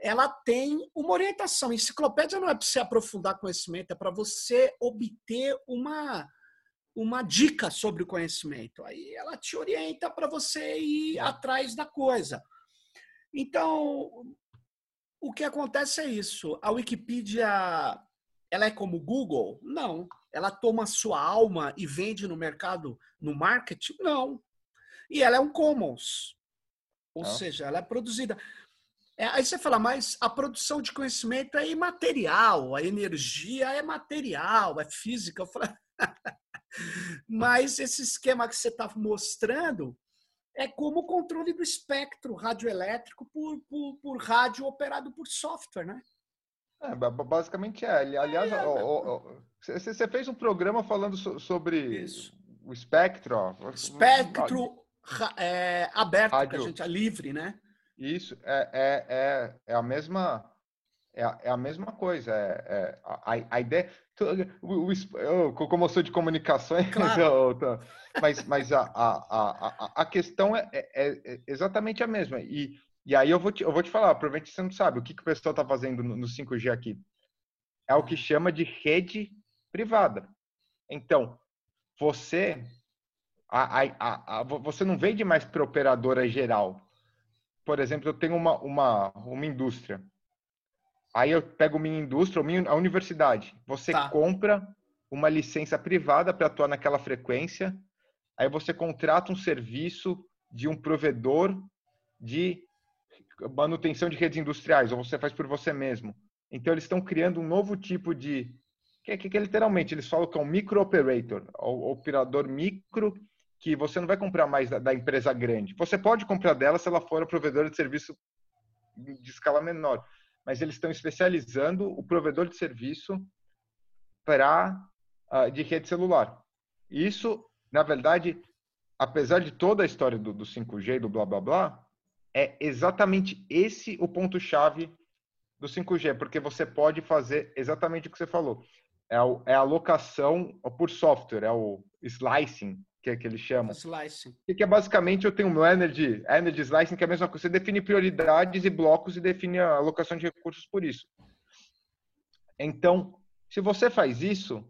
ela tem uma orientação. Enciclopédia não é para você aprofundar conhecimento, é para você obter uma, uma dica sobre o conhecimento. Aí ela te orienta para você ir atrás da coisa. Então, o que acontece é isso. A Wikipedia, ela é como o Google? Não. Ela toma sua alma e vende no mercado, no marketing? Não. E ela é um commons. Ou Não. seja, ela é produzida. É, aí você fala, mas a produção de conhecimento é imaterial, a energia é material, é física. Eu falo, mas esse esquema que você está mostrando é como o controle do espectro radioelétrico por, por, por rádio operado por software, né? É, basicamente é. Aliás, você é, fez um programa falando sobre Isso. o espectro. Ó. Espectro é, aberto, Rádio. que a gente é livre, né? Isso, é, é, é, é a mesma é a, é a mesma coisa. É, é a, a, ideia. O, o, eu, como eu sou de comunicações, claro. eu, mas, mas a, a, a, a questão é, é, é, exatamente a mesma. E, e aí eu vou, te, eu vou te falar, provavelmente você não sabe, o que, que o pessoal está fazendo no, no 5G aqui? É o que chama de rede privada. Então, você, a, a, a, você não vende mais para operadora geral. Por exemplo, eu tenho uma, uma, uma indústria. Aí eu pego minha indústria, minha, a universidade. Você tá. compra uma licença privada para atuar naquela frequência Aí você contrata um serviço de um provedor de manutenção de redes industriais, ou você faz por você mesmo. Então, eles estão criando um novo tipo de. Que, que, que literalmente eles falam que é um micro operator, operador micro, que você não vai comprar mais da, da empresa grande. Você pode comprar dela se ela for a provedora de serviço de escala menor, mas eles estão especializando o provedor de serviço para uh, de rede celular. Isso na verdade, apesar de toda a história do, do 5G e do blá blá blá, é exatamente esse o ponto-chave do 5G, porque você pode fazer exatamente o que você falou. É, o, é a alocação por software, é o slicing, que, é que eles chamam. Slicing. Que é basicamente eu tenho o meu energy, energy slicing, que é a mesma coisa. Você define prioridades e blocos e define a alocação de recursos por isso. Então, se você faz isso,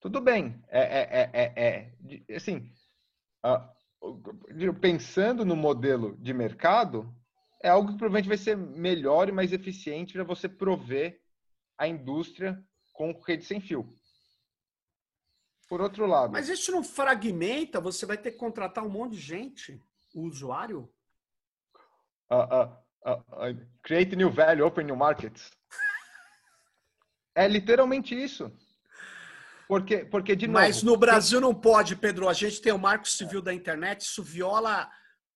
tudo bem. É, é, é, é assim, pensando no modelo de mercado, é algo que provavelmente vai ser melhor e mais eficiente para você prover a indústria com rede sem fio. Por outro lado. Mas isso não fragmenta? Você vai ter que contratar um monte de gente, o usuário? Uh, uh, uh, create new value, open new markets. é literalmente isso. Porque, porque de novo. Mas no Brasil não pode, Pedro. A gente tem o Marco Civil da Internet, isso viola.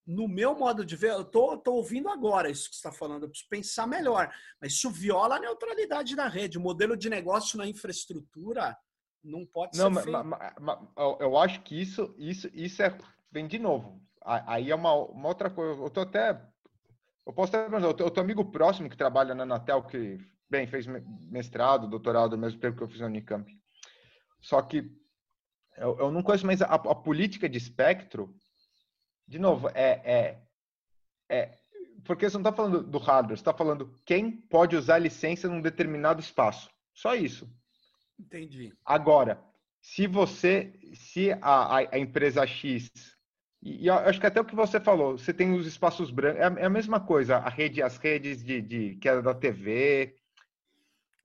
No meu modo de ver, eu tô, tô ouvindo agora isso que você está falando, eu preciso pensar melhor. Mas isso viola a neutralidade da rede. O modelo de negócio na infraestrutura não pode não, ser. Não, mas, mas, eu acho que isso, isso, isso é. Vem de novo. Aí é uma, uma outra coisa. Eu tô até. Eu posso até. Eu tenho amigo próximo que trabalha na Anatel, que, bem, fez mestrado, doutorado, mesmo tempo que eu fiz na Unicamp. Só que eu, eu não conheço mais a, a, política de espectro de novo, é, é, é porque você não está falando do hardware, você está falando quem pode usar a licença num determinado espaço. Só isso. Entendi. Agora, se você, se a, a, empresa X, e, e acho que até o que você falou, você tem os espaços brancos, é, a, é a mesma coisa, a rede, as redes de, de que era da TV,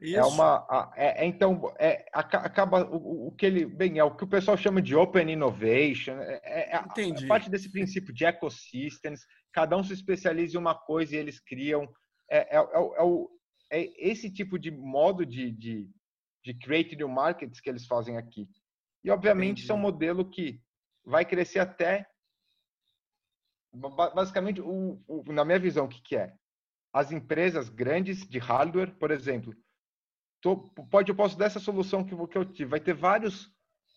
é Isso. É uma, é, é, então, é, acaba o, o, que ele, bem, é o que o pessoal chama de open innovation, é, é, é parte desse princípio de ecosystems, cada um se especializa em uma coisa e eles criam, é, é, o, é esse tipo de modo de, de, de create new markets que eles fazem aqui. E, obviamente, Entendi. isso é um modelo que vai crescer até, basicamente, o, o na minha visão, o que, que é? As empresas grandes de hardware, por exemplo, tô, pode eu posso dar essa solução que, que eu tive. Vai ter vários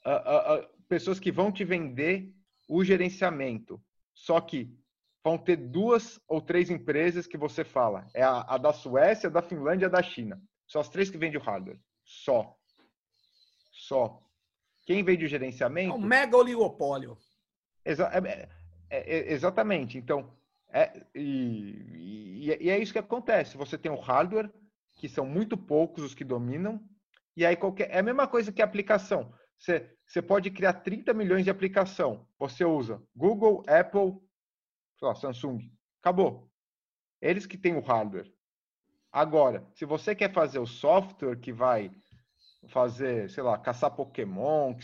uh, uh, pessoas que vão te vender o gerenciamento. Só que vão ter duas ou três empresas que você fala. É a, a da Suécia, a da Finlândia, a da China. São as três que vendem o hardware. Só. Só. Quem vende o gerenciamento? É um mega oligopólio. Exa é, é, é, exatamente. Então, é, e, e, é isso que acontece. Você tem o hardware, que são muito poucos os que dominam. E aí qualquer é a mesma coisa que aplicação. Você, você pode criar 30 milhões de aplicação. Você usa Google, Apple, lá, Samsung. Acabou. Eles que têm o hardware. Agora, se você quer fazer o software que vai fazer, sei lá, caçar Pokémon,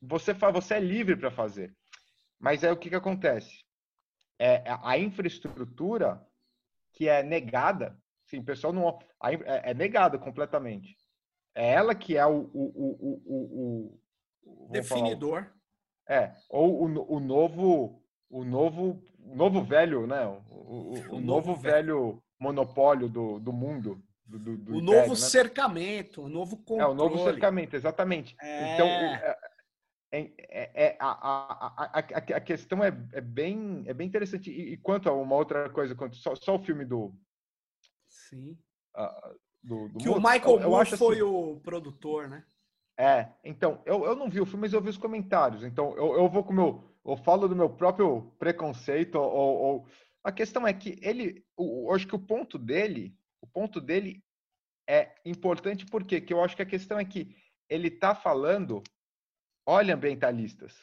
você, você é livre para fazer. Mas aí o que, que acontece? É, a infraestrutura que é negada Sim, o pessoal não. É, é negada completamente. É ela que é o. o, o, o, Definidor. Falar, é, ou o, o novo. O novo. Novo velho, né? O, o, o novo, velho monopólio do, do mundo. Do, do, do o novo império, né? cercamento, o novo controle. É, o novo cercamento, exatamente. É... Então, é, é, é, é a, a, a, a, questão é, é, bem, é bem interessante. E, e quanto a uma outra coisa, quanto só, só o filme do, Sim. Uh, do, do que o Michael eu, Moore foi assim, o produtor, né? É, então, eu, eu não vi o filme, mas eu vi os comentários. Então, eu, eu vou com o meu. Eu falo do meu próprio preconceito. Ou, ou... A questão é que ele. Eu acho que o ponto dele. O ponto dele é importante porque que eu acho que a questão é que ele está falando. Olha, ambientalistas,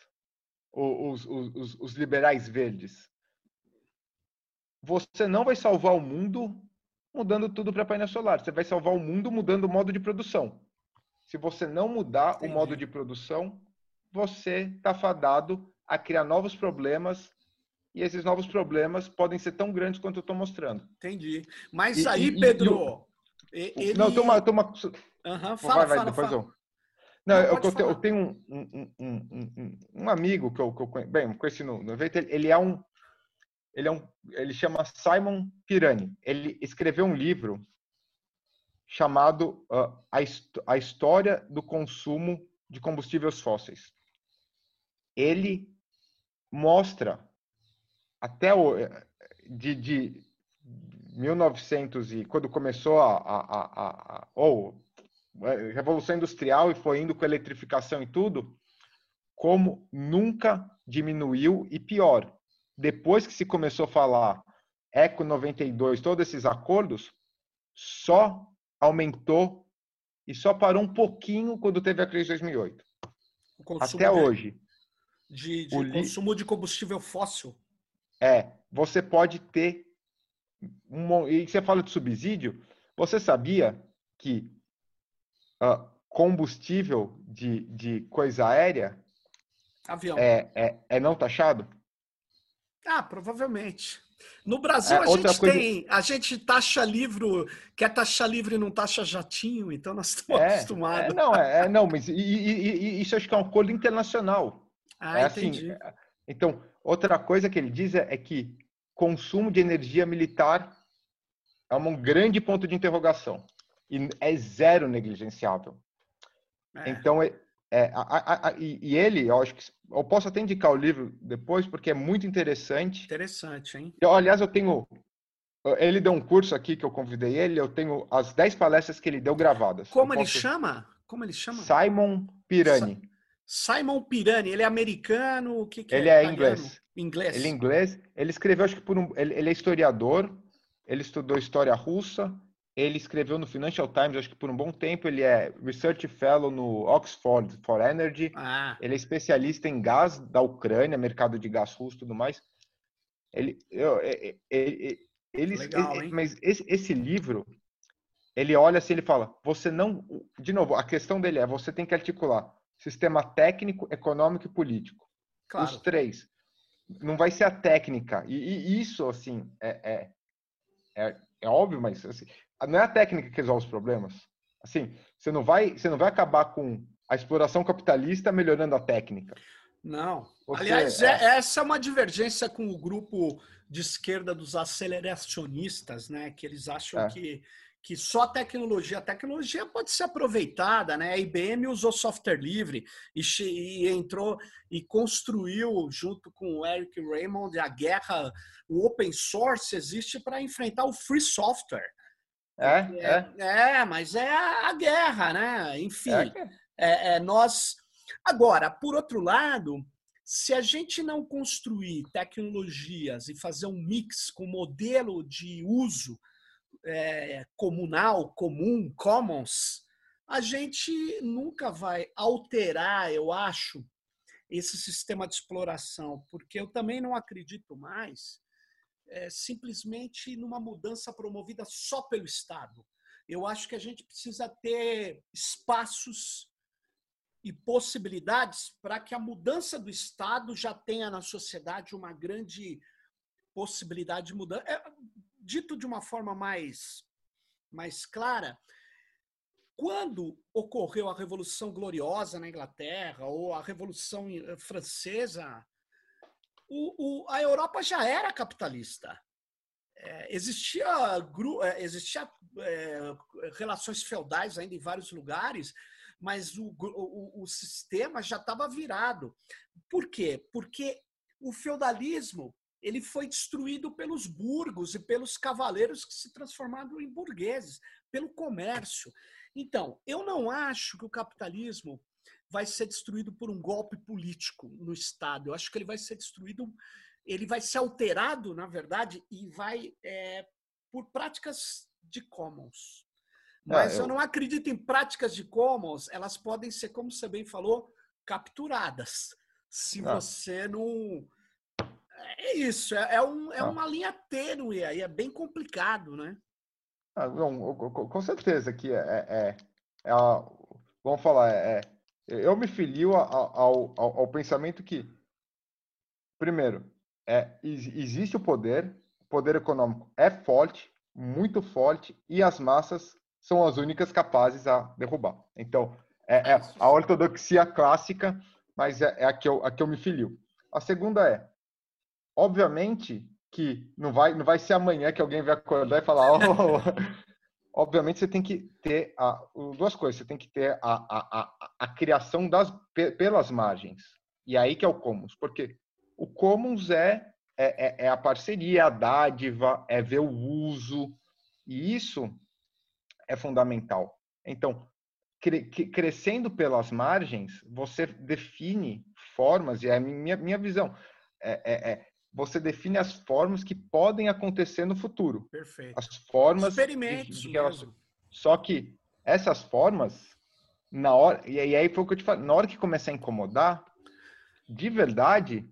os, os, os, os liberais verdes. Você não vai salvar o mundo mudando tudo para painel solar. Você vai salvar o mundo mudando o modo de produção. Se você não mudar Entendi. o modo de produção, você está fadado a criar novos problemas e esses novos problemas podem ser tão grandes quanto eu estou mostrando. Entendi. Mas e, aí, e, Pedro. E, ele... Não, tem uma. Tem uma... Uhum, fala, vai, vai, fala, depois fala. eu. Não, não eu, eu, tenho um, um, um, um, amigo que eu, que eu bem, conheci no, no evento, ele é um ele, é um, ele chama Simon Pirani. Ele escreveu um livro chamado uh, a, a História do Consumo de Combustíveis Fósseis. Ele mostra até o, de, de 1900 e quando começou a, a, a, ou revolução industrial e foi indo com a eletrificação e tudo, como nunca diminuiu e pior, depois que se começou a falar Eco 92, todos esses acordos, só aumentou e só parou um pouquinho quando teve a crise de 2008. Até de, hoje. De, de consumo de combustível fóssil. É, você pode ter um, e você fala de subsídio, você sabia que uh, combustível de, de coisa aérea Avião. É, é, é não taxado? Ah, provavelmente. No Brasil, é, a gente coisa... tem, a gente taxa livro, quer taxa livre e não taxa jatinho, então nós estamos é, acostumados. É, não, é, é, não, mas e, e, e, isso acho que é um acordo internacional. Ah, é assim, entendi. Assim, então, outra coisa que ele diz é, é que consumo de energia militar é um grande ponto de interrogação e é zero negligenciável. É. Então, é, é, a, a, a, e, ele, eu acho que eu posso até indicar o livro depois, porque é muito interessante. Interessante, hein? Eu, aliás, eu tenho. Ele deu um curso aqui que eu convidei ele, eu tenho as 10 palestras que ele deu gravadas. Como eu ele posso... chama? Como ele chama? Simon Pirani. Simon Pirani, ele é americano? O que, que ele é, é inglês. Inglês. Ele é inglês. Ele escreveu, acho que por um. Ele, ele é historiador. Ele estudou história russa. Ele escreveu no Financial Times, acho que por um bom tempo. Ele é Research Fellow no Oxford for Energy. Ah. Ele é especialista em gás da Ucrânia, mercado de gás russo e tudo mais. Ele, eu, ele, ele, ele, Legal, ele mas esse, esse livro, ele olha assim, ele fala: você não. De novo, a questão dele é: você tem que articular sistema técnico, econômico e político. Claro. Os três. Não vai ser a técnica. E, e isso, assim, é, é, é, é óbvio, mas assim, não é a técnica que resolve os problemas. Assim, você não vai, você não vai acabar com a exploração capitalista melhorando a técnica. Não. Você, Aliás, é... é essa é uma divergência com o grupo de esquerda dos aceleracionistas, né? Que eles acham é. que que só tecnologia, a tecnologia pode ser aproveitada, né? A IBM usou software livre e, e, entrou e construiu junto com o Eric Raymond a guerra, o open source existe para enfrentar o free software. É, é, é, é, mas é a, guerra, né? Enfim, é. é. é, nós. Agora, por outro lado, se a gente não construir tecnologias e fazer um mix com modelo de uso é, comunal, comum, commons, a gente nunca vai alterar, eu acho, esse sistema de exploração, porque eu também não acredito mais é, simplesmente numa mudança promovida só pelo Estado. Eu acho que a gente precisa ter espaços e possibilidades para que a mudança do Estado já tenha na sociedade uma grande possibilidade de mudança. É, dito de uma forma mais, mais clara, quando ocorreu a Revolução Gloriosa na Inglaterra ou a Revolução eh, Francesa, o, o, a Europa já era capitalista. É, existia, é, existia é, relações feudais ainda em vários lugares, mas o, o, o sistema já estava virado. Por quê? Porque o feudalismo ele foi destruído pelos burgos e pelos cavaleiros que se transformaram em burgueses, pelo comércio. Então, eu não acho que o capitalismo vai ser destruído por um golpe político no Estado. Eu acho que ele vai ser destruído, ele vai ser alterado, na verdade, e vai é, por práticas de commons. Mas é, eu... eu não acredito em práticas de commons, elas podem ser, como você bem falou, capturadas. Se ah. você não é isso, é, é, um, é ah. uma linha tênue aí, é bem complicado, né? Ah, não, com certeza que é, é, é, é vamos falar, é, eu me filio ao, ao, ao, pensamento que, primeiro, é, existe o poder, o poder econômico é forte, muito forte, e as massas são as únicas capazes a derrubar. Então, é, é a ortodoxia clássica, mas é, é a, que eu, a que eu me filio. A segunda é, obviamente que não vai, não vai ser amanhã que alguém vai acordar e falar. Oh, obviamente você tem que ter a, duas coisas. Você tem que ter a, a, a, a criação das, pelas margens. E aí que é o commons. Porque o commons é, é, é, é a parceria, é a dádiva, é ver o uso. E isso é fundamental. Então, cre, crescendo pelas margens, você define formas, e é a minha, minha visão. É, é, é, você define as formas que podem acontecer no futuro. Perfeito. As formas Experimentos de, de. Só que essas formas, na hora, e aí foi o que eu te falei, na hora que começar a incomodar, de verdade,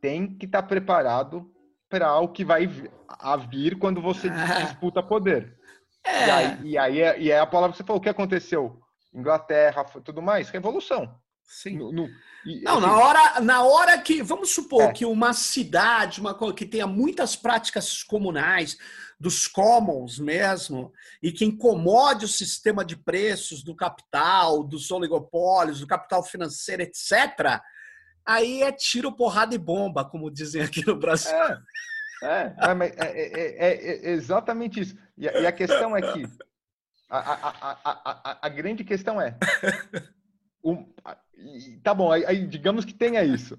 tem que estar tá preparado para o que vai a vir quando você disputa poder. É. E, aí, e aí é, e é a palavra que você falou, o que aconteceu? Inglaterra, tudo mais, revolução. Sim. No, no, e, não, assim, na hora, na hora que, vamos supor é. que uma cidade, uma que tenha muitas práticas comunais, dos commons mesmo, e que incomode o sistema de preços do capital, dos oligopólios, do capital financeiro, etc., aí é tiro, porrada e bomba, como dizem aqui no Brasil. É, é, é, é, é, é exatamente isso. E a, e a, questão é que a, a, a, a, grande questão é um, tá bom, aí, aí, digamos que tenha isso.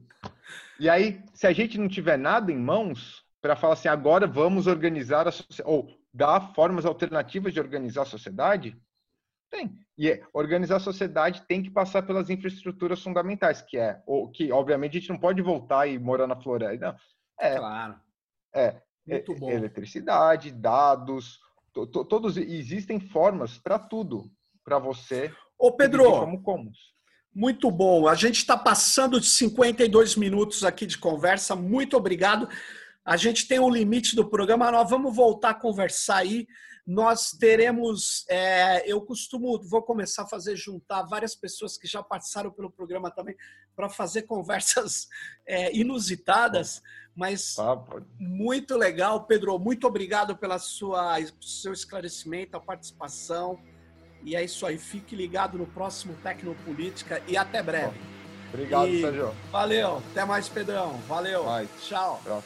E aí, se a gente não tiver nada em mãos para falar assim, agora vamos organizar a sociedade, ou dar formas alternativas de organizar a sociedade, Tem. E é, organizar a sociedade tem que passar pelas infraestruturas fundamentais, que é o que, obviamente, a gente não pode voltar e morar na floresta. Não. É, claro. É, Muito bom. eletricidade, dados, to, to, todos existem formas para tudo, para você. Ô Pedro, como comuns. Muito bom. A gente está passando de 52 minutos aqui de conversa. Muito obrigado. A gente tem um limite do programa. Nós vamos voltar a conversar aí nós teremos, é, eu costumo, vou começar a fazer juntar várias pessoas que já passaram pelo programa também para fazer conversas é, inusitadas, mas ah, muito legal, Pedro. Muito obrigado pela sua seu esclarecimento, a participação. E é isso aí. Fique ligado no próximo Tecnopolítica e até breve. Obrigado, e... Sérgio. Valeu. Até mais, Pedrão. Valeu. Mais. Tchau. Tchau.